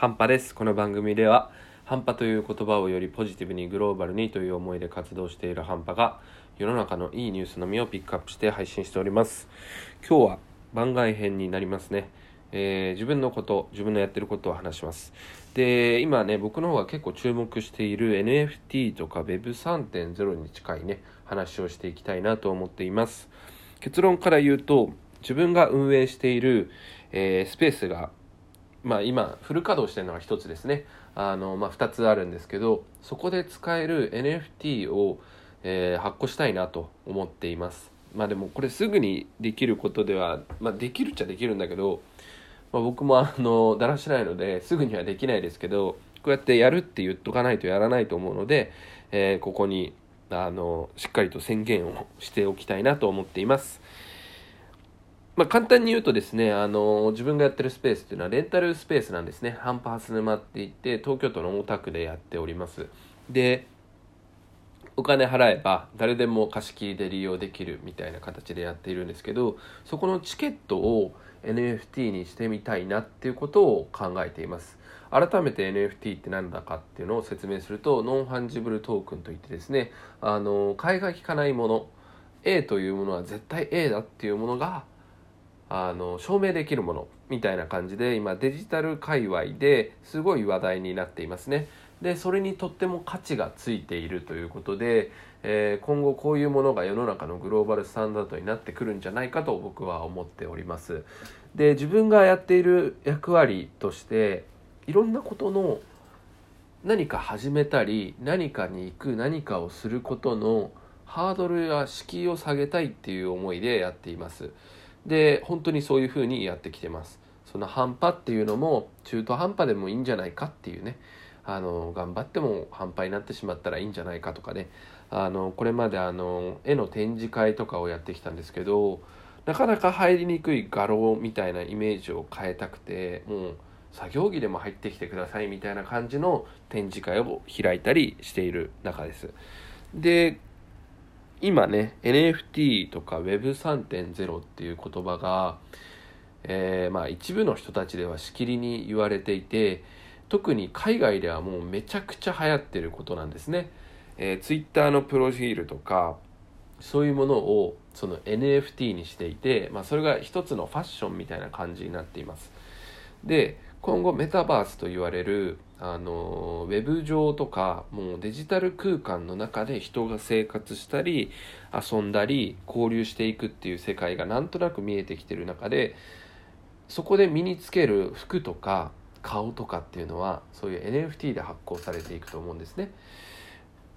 ハンパです。この番組ではハンパという言葉をよりポジティブにグローバルにという思いで活動しているハンパが世の中のいいニュースのみをピックアップして配信しております。今日は番外編になりますね、えー、自分のこと自分のやってることを話します。で今ね僕の方が結構注目している NFT とか Web3.0 に近いね話をしていきたいなと思っています。結論から言うと自分が運営している、えー、スペースがまあ、今フル稼働してるのが1つですねあの、まあ、2つあるんですけどそこで使える NFT を、えー、発行したいなと思っていますまあでもこれすぐにできることでは、まあ、できるっちゃできるんだけど、まあ、僕もあのだらしないのですぐにはできないですけどこうやってやるって言っとかないとやらないと思うので、えー、ここにあのしっかりと宣言をしておきたいなと思っています。まあ、簡単に言うとですね、あの自分がやってるスペースっていうのはレンタルスペースなんですね。ハンパース沼って言って、東京都の大田区でやっております。で、お金払えば誰でも貸し切りで利用できるみたいな形でやっているんですけど、そこのチケットを NFT にしてみたいなっていうことを考えています。改めて NFT って何だかっていうのを説明すると、 non-fungible token といってですね、あの、買いが利かないもの、A というものは絶対 A だっていうものがあの証明できるものみたいな感じで今デジタル界隈ですごい話題になっていますね。でそれにとっても価値がついているということで、えー、今後こういうものが世の中のグローバルスタンダードになってくるんじゃないかと僕は思っております。で自分がやっている役割としていろんなことの何か始めたり何かに行く何かをすることのハードルや敷居を下げたいっていう思いでやっています。で本当にそういうふうにやってきてます。その半端っていうのも中途半端でもいいんじゃないかっていうね。あの頑張っても半端になってしまったらいいんじゃないかとかね。あのこれまであの絵の展示会とかをやってきたんですけどなかなか入りにくい画廊みたいなイメージを変えたくてもう作業着でも入ってきてくださいみたいな感じの展示会を開いたりしている中です。で今ね NFT とか Web3.0 っていう言葉が、えー、まあ一部の人たちではしきりに言われていて特に海外ではもうめちゃくちゃ流行ってることなんですね、えー、Twitter のプロフィールとかそういうものをその NFT にしていて、まあ、それが一つのファッションみたいな感じになっています。で今後メタバースと言われるあのウェブ上とかもうデジタル空間の中で人が生活したり遊んだり交流していくっていう世界がなんとなく見えてきてる中でそこで身につける服とか顔とかっていうのはそういう NFT で発行されていくと思うんですね。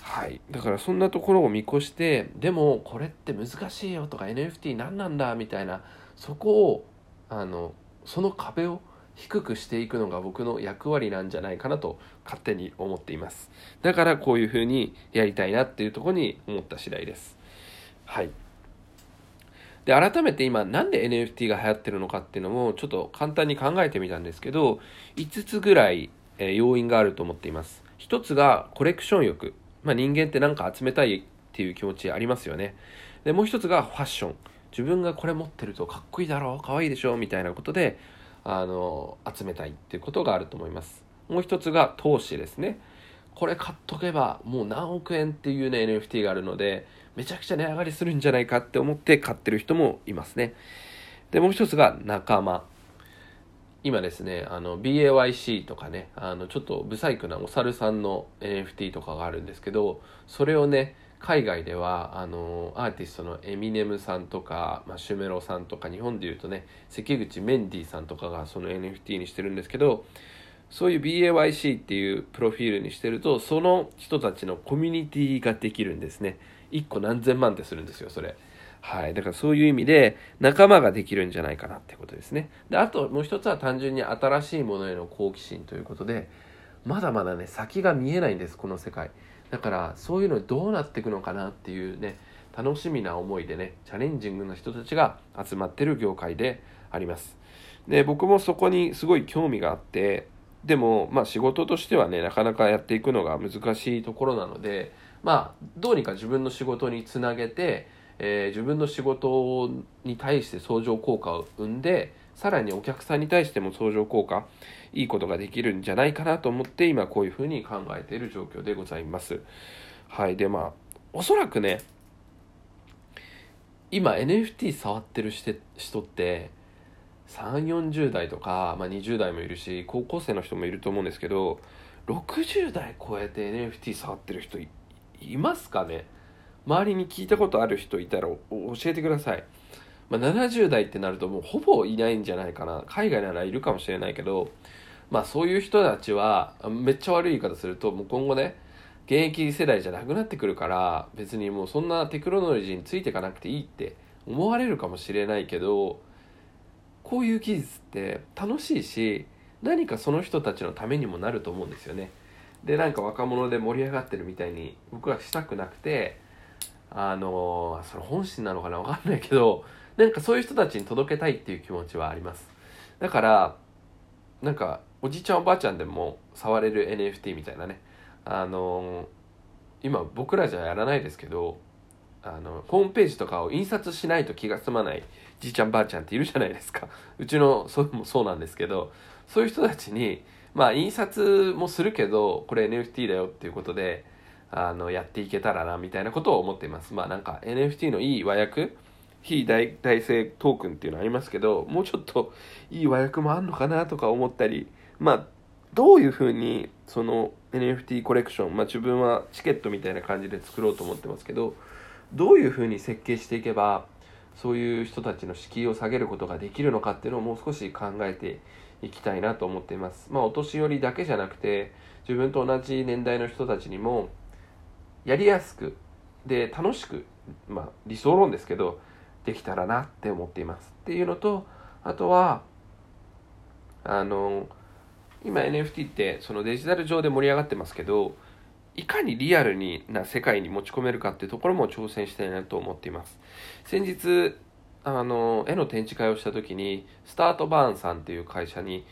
はい、だからそんなところを見越してでもこれって難しいよとか NFT 何なんだみたいなそこをあのその壁を低くしていくのが僕の役割なんじゃないかなと勝手に思っています。だからこういうふうにやりたいなっていうとこに思った次第です。はい。で改めて今なんで NFT が流行ってるのかっていうのもちょっと簡単に考えてみたんですけど5つぐらい、要因があると思っています。一つがコレクション欲、まあ、人間って何か集めたいっていう気持ちありますよね。でもう一つがファッション。自分がこれ持ってるとかっこいいだろうかわいいでしょうみたいなことであの集めたいっていうことがあると思います。もう一つが投資ですね。これ買っとけばもう何億円っていうね NFT があるのでめちゃくちゃ値上がりするんじゃないかって思って買ってる人もいますね。でもう一つが仲間。今ですねあの BAYC とかねあのちょっとブサイクなお猿さんの NFT とかがあるんですけどそれをね海外ではあのアーティストのエミネムさんとか、まあ、シュメロさんとか日本でいうとね関口メンディーさんとかがその NFT にしてるんですけどそういう BAYC っていうプロフィールにしてるとその人たちのコミュニティができるんですね。1個何千万ってするんですよそれ。はい。だからそういう意味で仲間ができるんじゃないかなってことですね。であともう一つは単純に新しいものへの好奇心ということでまだまだね先が見えないんですこの世界。だからそういうのどうなっていくのかなっていうね楽しみな思いでねチャレンジングな人たちが集まってる業界であります。で僕もそこにすごい興味があってでもまあ仕事としてはねなかなかやっていくのが難しいところなのでまあどうにか自分の仕事につなげて、えー、自分の仕事に対して相乗効果を生んでさらにお客さんに対しても相乗効果いいことができるんじゃないかなと思って今こういうふうに考えている状況でございます。はい。でまあおそらくね今 NFT 触ってる人って3 4 0代とか、まあ、20代もいるし高校生の人もいると思うんですけど60代超えて NFT 触ってる人いますかね？周りに聞いたことある人いたら教えてください、まあ、70代ってなるともうほぼいないんじゃないかな海外ならいるかもしれないけどまあそういう人たちはめっちゃ悪い言い方するともう今後ね現役世代じゃなくなってくるから別にもうそんなテクノロジーについていかなくていいって思われるかもしれないけどこういう技術って楽しいし何かその人たちのためにもなると思うんですよね。でなんか若者で盛り上がってるみたいに僕はしたくなくてあのそれ本心なのかな？分かんないけどなんかそういう人たちに届けたいっていう気持ちはあります。だからなんかおじいちゃんおばあちゃんでも触れる NFT みたいなね。あの今僕らじゃやらないですけどあのホームページとかを印刷しないと気が済まないじいちゃんばあちゃんっているじゃないですか。うちのそもそうなんですけどそういう人たちにまあ印刷もするけどこれ NFT だよっていうことであのやっていけたらなみたいなことを思っています。まあなんか NFT のいい和訳非代替性トークンっていうのありますけどもうちょっといい和訳もあんのかなとか思ったりまあどういうふうにその NFT コレクションまあ自分はチケットみたいな感じで作ろうと思ってますけどどういうふうに設計していけばそういう人たちの敷居を下げることができるのかっていうのをもう少し考えていきたいなと思っています。まあお年寄りだけじゃなくて自分と同じ年代の人たちにもやりやすくで楽しくまあ理想論ですけどできたらなって思っています。っていうのとあとはあの今 NFT ってそのデジタル上で盛り上がってますけどいかにリアルにな世界に持ち込めるかっていうところも挑戦したいなと思っています先日あの絵の展示会をした時にスタートバーンさんっていう会社に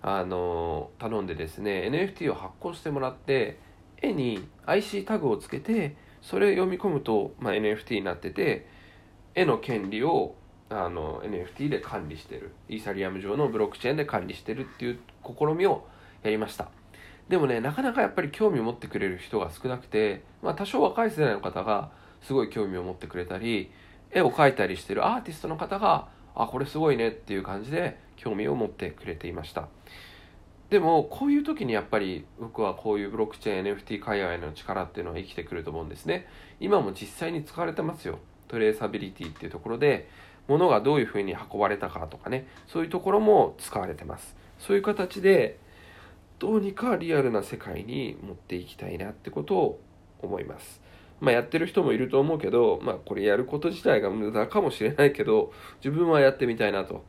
あの頼んでですね NFT を発行してもらって絵に IC タグをつけてそれを読み込むと、まあ、NFT になってて絵の権利をあの NFT で管理してる。イーサリアム上のブロックチェーンで管理してるっていう試みをやりました。でもねなかなかやっぱり興味を持ってくれる人が少なくて、まあ、多少若い世代の方がすごい興味を持ってくれたり絵を描いたりしてるアーティストの方があこれすごいねっていう感じで興味を持ってくれていました。でもこういう時にやっぱり僕はこういうブロックチェーン NFT 界隈の力っていうのは生きてくると思うんですね。今も実際に使われてますよ。トレーサビリティっていうところで物がどういうふうに運ばれたかとかねそういうところも使われてます。そういう形でどうにかリアルな世界に持っていきたいなってことを思います。まあやってる人もいると思うけどまあこれやること自体が無駄かもしれないけど自分はやってみたいなと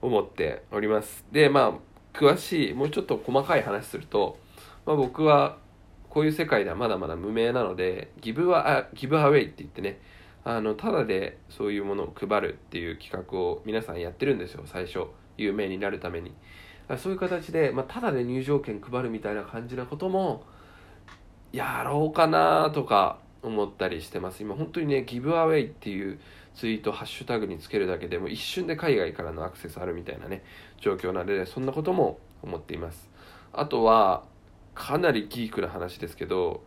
思っております。でまあ詳しいもうちょっと細かい話すると、まあ、僕はこういう世界ではまだまだ無名なのでギブアギブアウェイって言ってねあのただでそういうものを配るっていう企画を皆さんやってるんですよ。最初有名になるために。そういう形で、まあ、ただで入場券配るみたいな感じなこともやろうかなとか思ったりしてます。今本当にねギブアウェイっていうツイートハッシュタグにつけるだけでも一瞬で海外からのアクセスあるみたいなね状況なのでそんなことも思っています。あとはかなりギークな話ですけど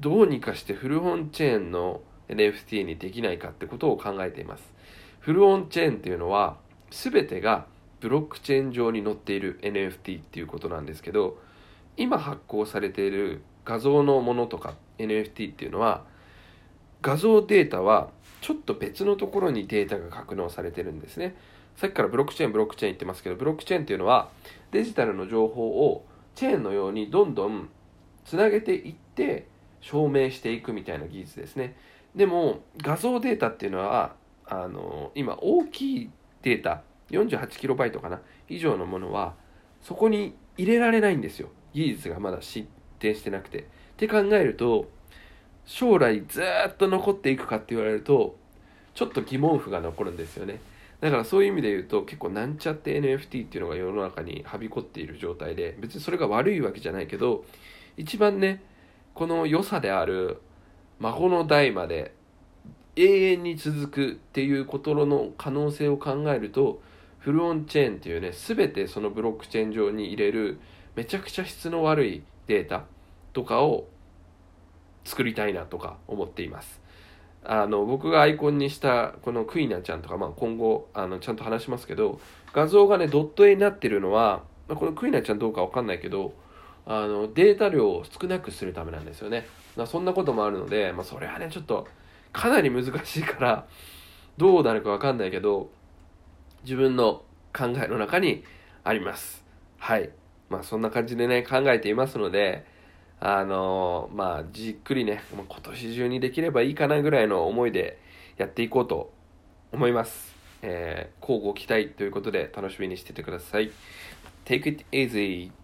どうにかしてフルオンチェーンの NFT にできないかってことを考えています。フルオンチェーンっていうのは全てがブロックチェーン上に載っている NFT っていうことなんですけど今発行されている画像のものとか NFT っていうのは画像データはちょっと別のところにデータが格納されてるんですね。さっきからブロックチェーンブロックチェーン言ってますけどブロックチェーンっていうのはデジタルの情報をチェーンのようにどんどんつなげていって証明していくみたいな技術ですね。でも画像データっていうのはあの今大きいデータ 48KB かな以上のものはそこに入れられないんですよ技術がまだ進展してなくて。って考えると将来ずっと残っていくかって言われるとちょっと疑問符が残るんですよねだからそういう意味で言うと結構なんちゃって NFT っていうのが世の中にはびこっている状態で別にそれが悪いわけじゃないけど一番ねこの良さである孫の代まで永遠に続くっていうことの可能性を考えるとフルオンチェーンっていうね全てそのブロックチェーン上に入れるめちゃくちゃ質の悪いデータとかを作りたいなとか思っています。あの僕がアイコンにしたこのクイナちゃんとか、まあ、今後あのちゃんと話しますけど画像がねドット絵になってるのは、まあ、このクイナちゃんどうかわかんないけどあのデータ量を少なくするためなんですよね、まあ、そんなこともあるので、まあ、それはねちょっとかなり難しいからどうなるかわかんないけど自分の考えの中にあります。はい。まあそんな感じでね考えていますのであのまあじっくりね今年中にできればいいかなぐらいの思いでやっていこうと思います。えー、交互期待ということで楽しみにしててください。Take it easy!